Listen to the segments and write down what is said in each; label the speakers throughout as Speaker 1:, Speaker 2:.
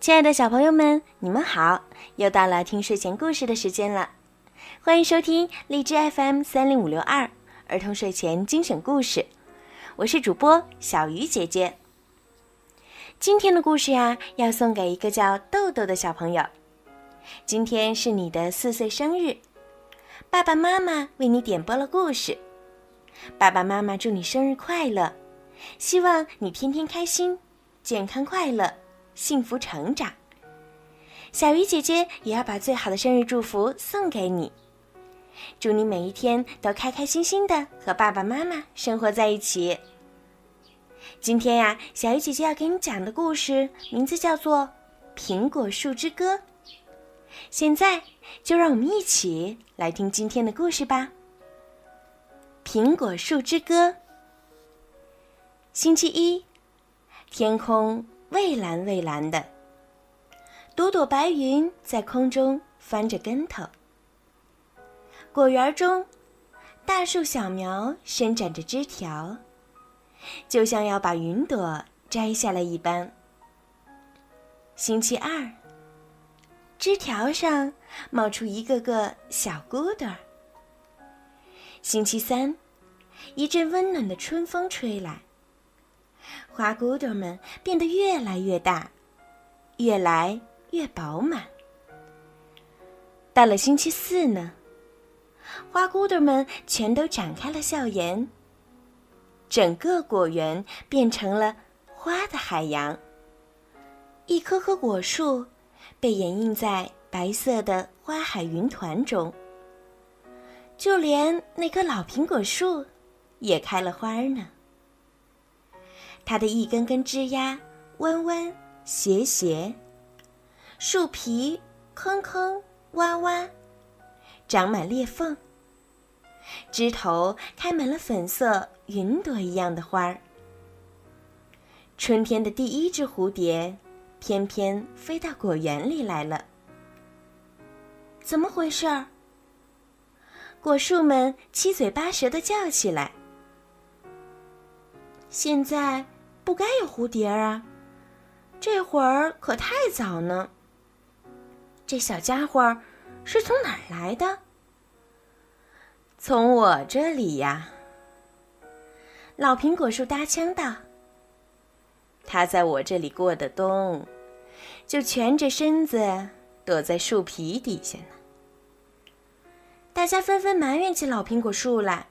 Speaker 1: 亲爱的小朋友们，你们好！又到了听睡前故事的时间了，欢迎收听荔枝 FM 三零五六二儿童睡前精选故事，我是主播小鱼姐姐。今天的故事呀，要送给一个叫豆豆的小朋友。今天是你的四岁生日，爸爸妈妈为你点播了故事。爸爸妈妈祝你生日快乐，希望你天天开心、健康快乐。幸福成长，小鱼姐姐也要把最好的生日祝福送给你。祝你每一天都开开心心的和爸爸妈妈生活在一起。今天呀，小鱼姐姐要给你讲的故事名字叫做《苹果树之歌》。现在就让我们一起来听今天的故事吧。《苹果树之歌》，星期一，天空。蔚蓝蔚蓝的，朵朵白云在空中翻着跟头。果园中，大树小苗伸展着枝条，就像要把云朵摘下来一般。星期二，枝条上冒出一个个小骨朵。星期三，一阵温暖的春风吹来。花骨朵们变得越来越大，越来越饱满。到了星期四呢，花骨朵们全都展开了笑颜。整个果园变成了花的海洋。一棵棵果树被掩映在白色的花海云团中，就连那棵老苹果树也开了花呢。它的一根根枝丫弯弯斜斜，树皮坑坑洼洼，长满裂缝。枝头开满了粉色云朵一样的花儿。春天的第一只蝴蝶，翩翩飞到果园里来了。怎么回事儿？果树们七嘴八舌的叫起来。现在不该有蝴蝶啊！这会儿可太早呢。这小家伙是从哪儿来的？从我这里呀。老苹果树搭腔道：“他在我这里过的冬，就蜷着身子躲在树皮底下呢。”大家纷纷埋怨起老苹果树来：“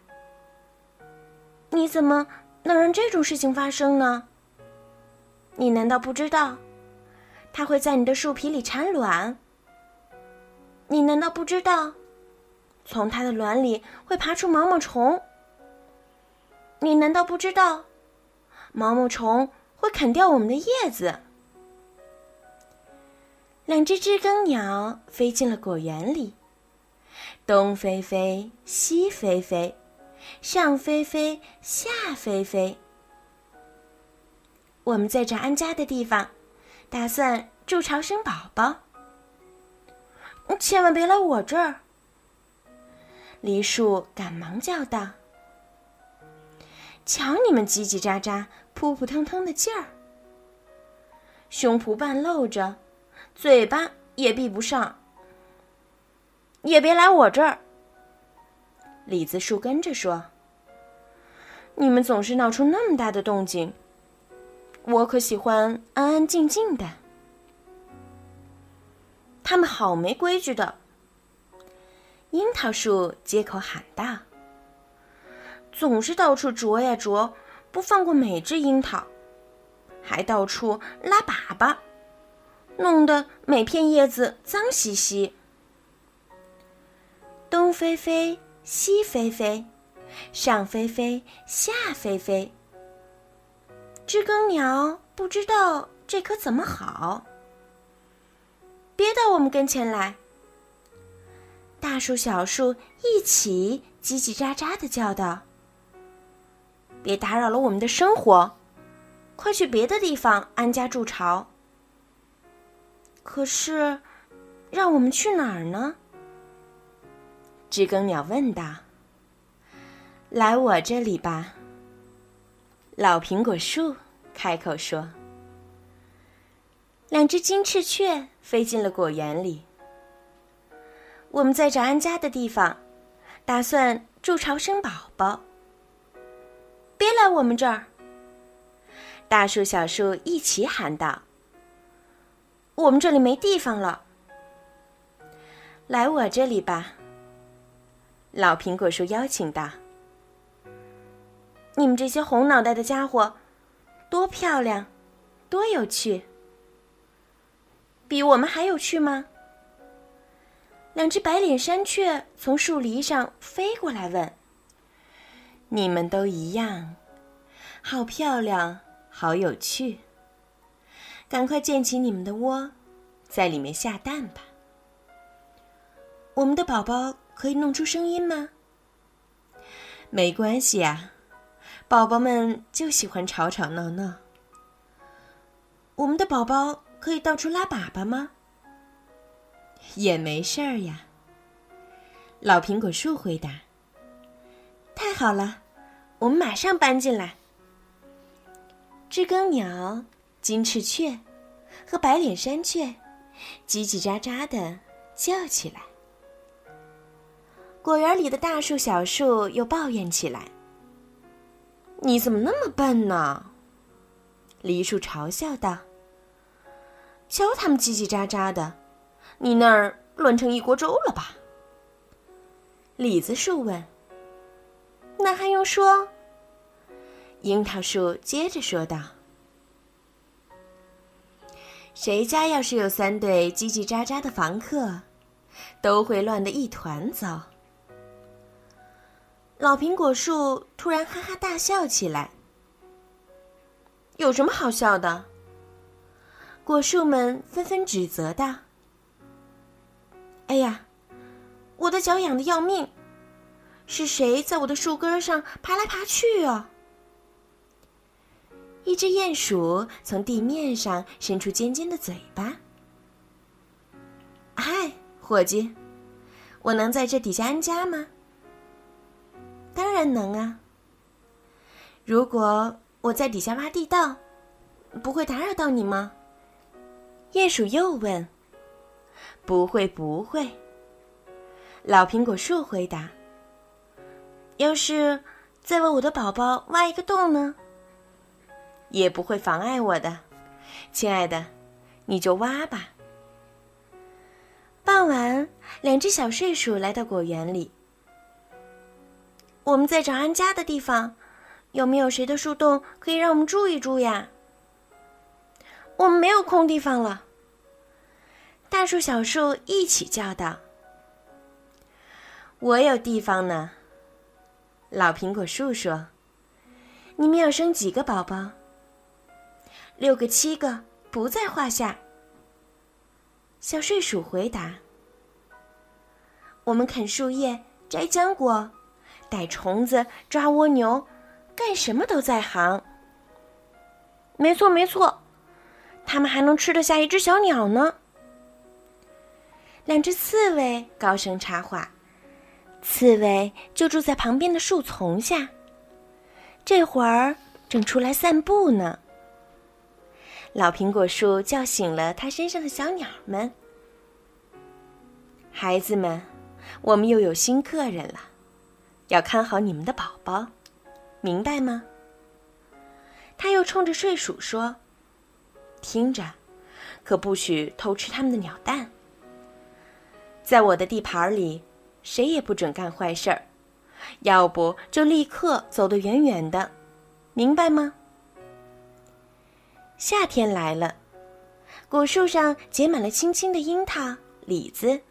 Speaker 1: 你怎么？”能让这种事情发生呢？你难道不知道，它会在你的树皮里产卵？你难道不知道，从它的卵里会爬出毛毛虫？你难道不知道，毛毛虫会啃掉我们的叶子？两只知更鸟飞进了果园里，东飞飞，西飞飞。上飞飞，下飞飞。我们在这安家的地方，打算筑巢生宝宝。千万别来我这儿！梨树赶忙叫道：“瞧你们叽叽喳喳、扑扑腾腾的劲儿，胸脯半露着，嘴巴也闭不上。也别来我这儿！”李子树跟着说：“你们总是闹出那么大的动静，我可喜欢安安静静的。”他们好没规矩的。樱桃树接口喊道：“总是到处啄呀啄，不放过每只樱桃，还到处拉粑粑，弄得每片叶子脏兮兮。”东飞飞。西飞飞，上飞飞，下飞飞。知更鸟不知道这可怎么好，别到我们跟前来。大树、小树一起叽叽喳喳的叫道：“别打扰了我们的生活，快去别的地方安家筑巢。”可是，让我们去哪儿呢？知更鸟问道：“来我这里吧。”老苹果树开口说：“两只金翅雀飞进了果园里。我们在找安家的地方，打算筑巢生宝宝。别来我们这儿！大树、小树一起喊道：“我们这里没地方了。”来我这里吧。老苹果树邀请道：“你们这些红脑袋的家伙，多漂亮，多有趣！比我们还有趣吗？”两只白脸山雀从树篱上飞过来问：“你们都一样，好漂亮，好有趣！赶快建起你们的窝，在里面下蛋吧。”我们的宝宝可以弄出声音吗？没关系啊，宝宝们就喜欢吵吵闹闹。我们的宝宝可以到处拉粑粑吗？也没事儿呀。老苹果树回答：“太好了，我们马上搬进来。”知更鸟、金翅雀和白脸山雀叽叽喳喳的叫起来。果园里的大树、小树又抱怨起来：“你怎么那么笨呢？”梨树嘲笑道：“瞧他们叽叽喳喳的，你那儿乱成一锅粥了吧？”李子树问：“那还用说？”樱桃树接着说道：“谁家要是有三对叽叽喳喳的房客，都会乱得一团糟。”老苹果树突然哈哈大笑起来。有什么好笑的？果树们纷纷指责道：“哎呀，我的脚痒的要命！是谁在我的树根上爬来爬去啊？”一只鼹鼠从地面上伸出尖尖的嘴巴。“嗨，伙计，我能在这底下安家吗？”当然能啊！如果我在底下挖地道，不会打扰到你吗？鼹鼠又问。不会，不会。老苹果树回答。要是再为我的宝宝挖一个洞呢？也不会妨碍我的，亲爱的，你就挖吧。傍晚，两只小睡鼠来到果园里。我们在找安家的地方，有没有谁的树洞可以让我们住一住呀？我们没有空地方了。大树、小树一起叫道：“我有地方呢。”老苹果树说：“你们要生几个宝宝？六个、七个不在话下。”小睡鼠回答：“我们啃树叶，摘浆果。”逮虫子、抓蜗牛，干什么都在行。没错，没错，他们还能吃得下一只小鸟呢。两只刺猬高声插话：“刺猬就住在旁边的树丛下，这会儿正出来散步呢。”老苹果树叫醒了它身上的小鸟们：“孩子们，我们又有新客人了。”要看好你们的宝宝，明白吗？他又冲着睡鼠说：“听着，可不许偷吃他们的鸟蛋。在我的地盘里，谁也不准干坏事儿，要不就立刻走得远远的，明白吗？”夏天来了，果树上结满了青青的樱桃、李子，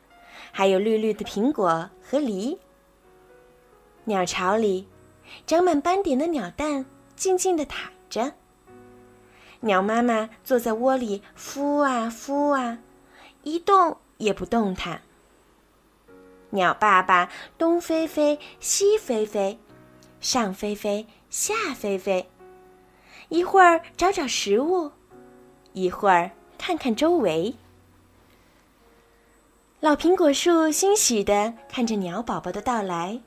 Speaker 1: 还有绿绿的苹果和梨。鸟巢里，长满斑点的鸟蛋静静地躺着。鸟妈妈坐在窝里孵啊孵啊，一动也不动弹。鸟爸爸东飞飞，西飞飞，上飞飞，下飞飞，一会儿找找食物，一会儿看看周围。老苹果树欣喜地看着鸟宝宝的到来。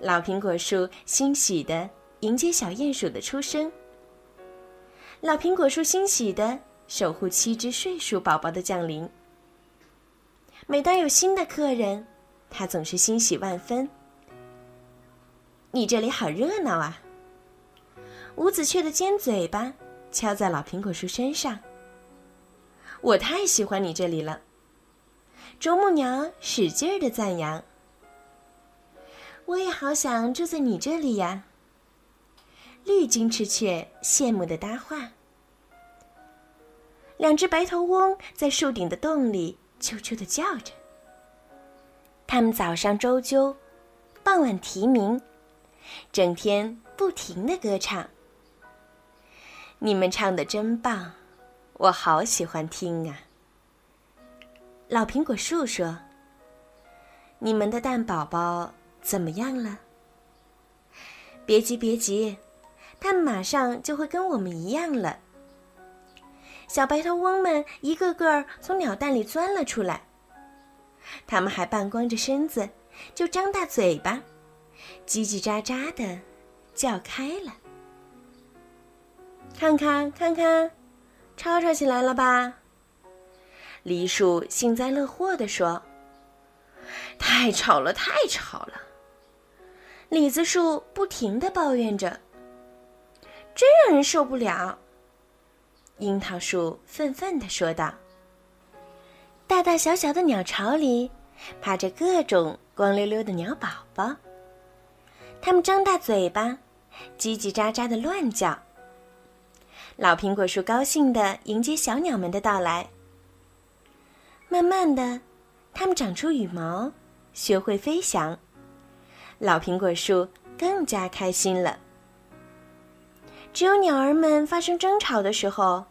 Speaker 1: 老苹果树欣喜地迎接小鼹鼠的出生。老苹果树欣喜地守护七只睡鼠宝宝的降临。每当有新的客人，他总是欣喜万分。你这里好热闹啊！五子雀的尖嘴巴敲在老苹果树身上。我太喜欢你这里了。啄木鸟使劲儿的赞扬。我也好想住在你这里呀。绿金翅雀羡慕的搭话。两只白头翁在树顶的洞里啾啾的叫着。它们早上周啾，傍晚啼鸣，整天不停的歌唱。你们唱的真棒，我好喜欢听啊。老苹果树说：“你们的蛋宝宝怎么样了？”别急，别急。他们马上就会跟我们一样了。小白头翁们一个个从鸟蛋里钻了出来，他们还半光着身子，就张大嘴巴，叽叽喳喳的叫开了。看看看看，吵吵起来了吧？梨树幸灾乐祸地说：“太吵了，太吵了。”李子树不停的抱怨着。真让人受不了。樱桃树愤愤地说道：“大大小小的鸟巢里，趴着各种光溜溜的鸟宝宝。它们张大嘴巴，叽叽喳喳的乱叫。老苹果树高兴地迎接小鸟们的到来。慢慢的，它们长出羽毛，学会飞翔。老苹果树更加开心了。”只有鸟儿们发生争吵的时候，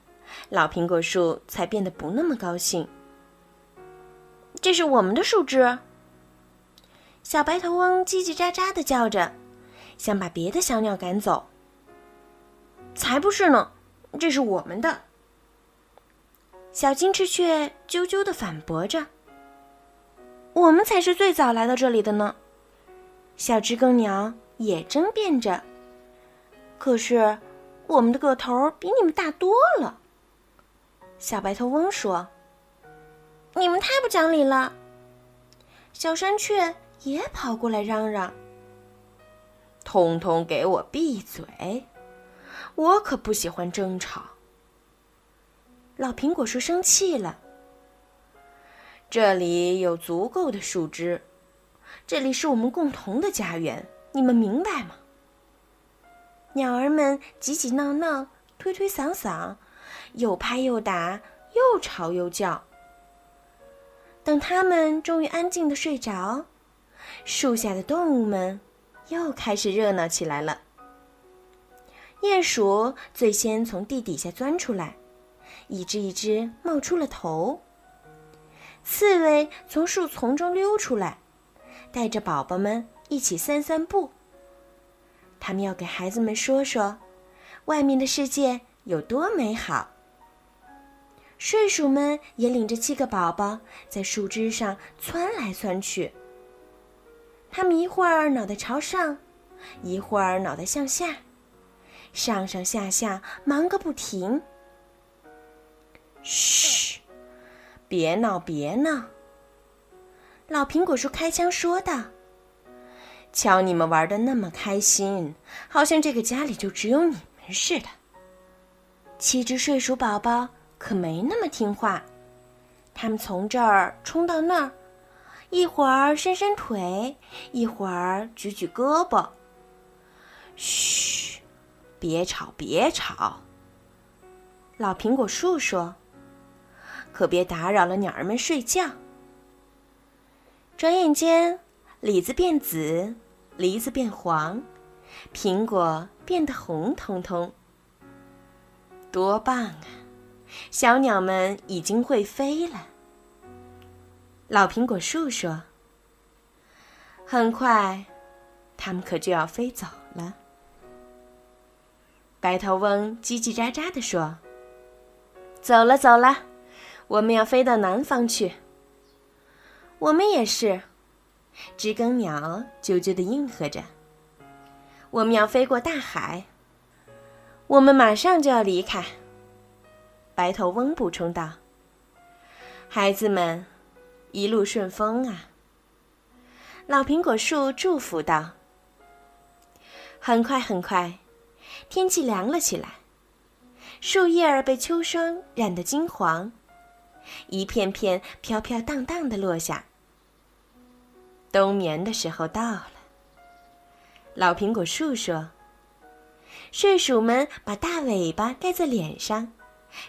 Speaker 1: 老苹果树才变得不那么高兴。这是我们的树枝。小白头翁叽叽喳喳的叫着，想把别的小鸟赶走。才不是呢，这是我们的。小金翅雀啾啾的反驳着：“我们才是最早来到这里的呢。”小知更鸟也争辩着：“可是。”我们的个头比你们大多了，小白头翁说：“你们太不讲理了。”小山雀也跑过来嚷嚷：“通通给我闭嘴！我可不喜欢争吵。”老苹果树生气了：“这里有足够的树枝，这里是我们共同的家园，你们明白吗？”鸟儿们挤挤闹闹，推推搡搡，又拍又打，又吵又叫。等它们终于安静的睡着，树下的动物们又开始热闹起来了。鼹鼠最先从地底下钻出来，一只一只冒出了头。刺猬从树丛中溜出来，带着宝宝们一起散散步。他们要给孩子们说说，外面的世界有多美好。睡鼠们也领着七个宝宝在树枝上窜来窜去。他们一会儿脑袋朝上，一会儿脑袋向下，上上下下忙个不停。嘘，别闹，别闹！老苹果树开枪说道。瞧你们玩的那么开心，好像这个家里就只有你们似的。七只睡鼠宝宝可没那么听话，他们从这儿冲到那儿，一会儿伸伸腿，一会儿举举胳膊。嘘，别吵，别吵。老苹果树说：“可别打扰了鸟儿们睡觉。”转眼间。李子变紫，梨子变黄，苹果变得红彤彤。多棒啊！小鸟们已经会飞了。老苹果树说：“很快，它们可就要飞走了。”白头翁叽叽喳喳地说：“走了，走了，我们要飞到南方去。”我们也是。知更鸟啾啾的应和着：“我们要飞过大海，我们马上就要离开。”白头翁补充道：“孩子们，一路顺风啊！”老苹果树祝福道。很快，很快，天气凉了起来，树叶儿被秋霜染得金黄，一片片飘飘荡荡的落下。冬眠的时候到了。老苹果树说：“睡鼠们把大尾巴盖在脸上，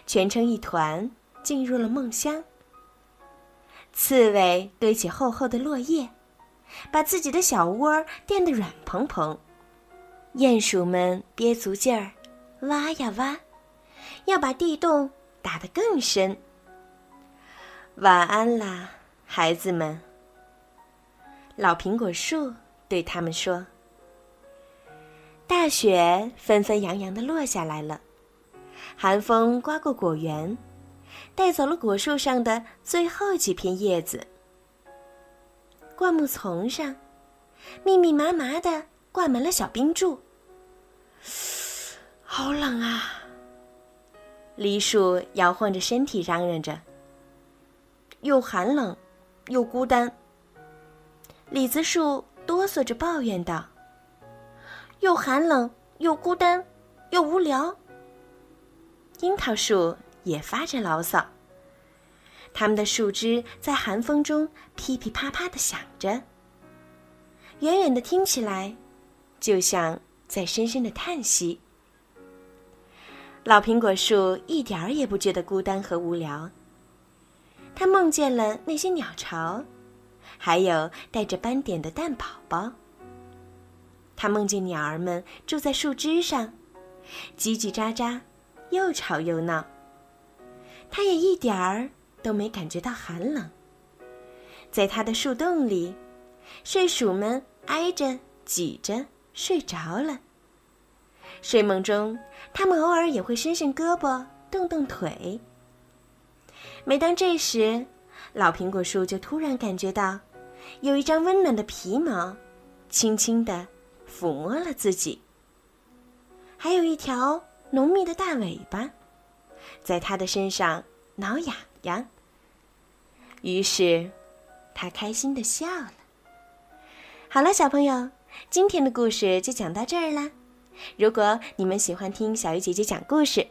Speaker 1: 蜷成一团，进入了梦乡。刺猬堆起厚厚的落叶，把自己的小窝垫得软蓬蓬。鼹鼠们憋足劲儿，挖呀挖，要把地洞打得更深。晚安啦，孩子们。”老苹果树对他们说：“大雪纷纷扬扬的落下来了，寒风刮过果园，带走了果树上的最后几片叶子。灌木丛上，密密麻麻的挂满了小冰柱。好冷啊！梨树摇晃着身体，嚷嚷着：又寒冷，又孤单。”李子树哆嗦着抱怨道：“又寒冷，又孤单，又无聊。”樱桃树也发着牢骚。它们的树枝在寒风中噼噼啪啪的响着，远远的听起来，就像在深深的叹息。老苹果树一点儿也不觉得孤单和无聊。它梦见了那些鸟巢。还有带着斑点的蛋宝宝。他梦见鸟儿们住在树枝上，叽叽喳喳，又吵又闹。他也一点儿都没感觉到寒冷。在他的树洞里，睡鼠们挨着挤着睡着了。睡梦中，他们偶尔也会伸伸胳膊，动动腿。每当这时，老苹果树就突然感觉到。有一张温暖的皮毛，轻轻地抚摸了自己。还有一条浓密的大尾巴，在他的身上挠痒痒。于是，他开心的笑了。好了，小朋友，今天的故事就讲到这儿啦。如果你们喜欢听小鱼姐姐讲故事，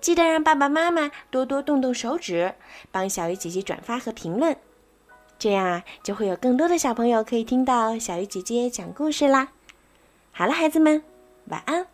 Speaker 1: 记得让爸爸妈妈多多动动手指，帮小鱼姐姐转发和评论。这样啊，就会有更多的小朋友可以听到小鱼姐姐讲故事啦。好了，孩子们，晚安。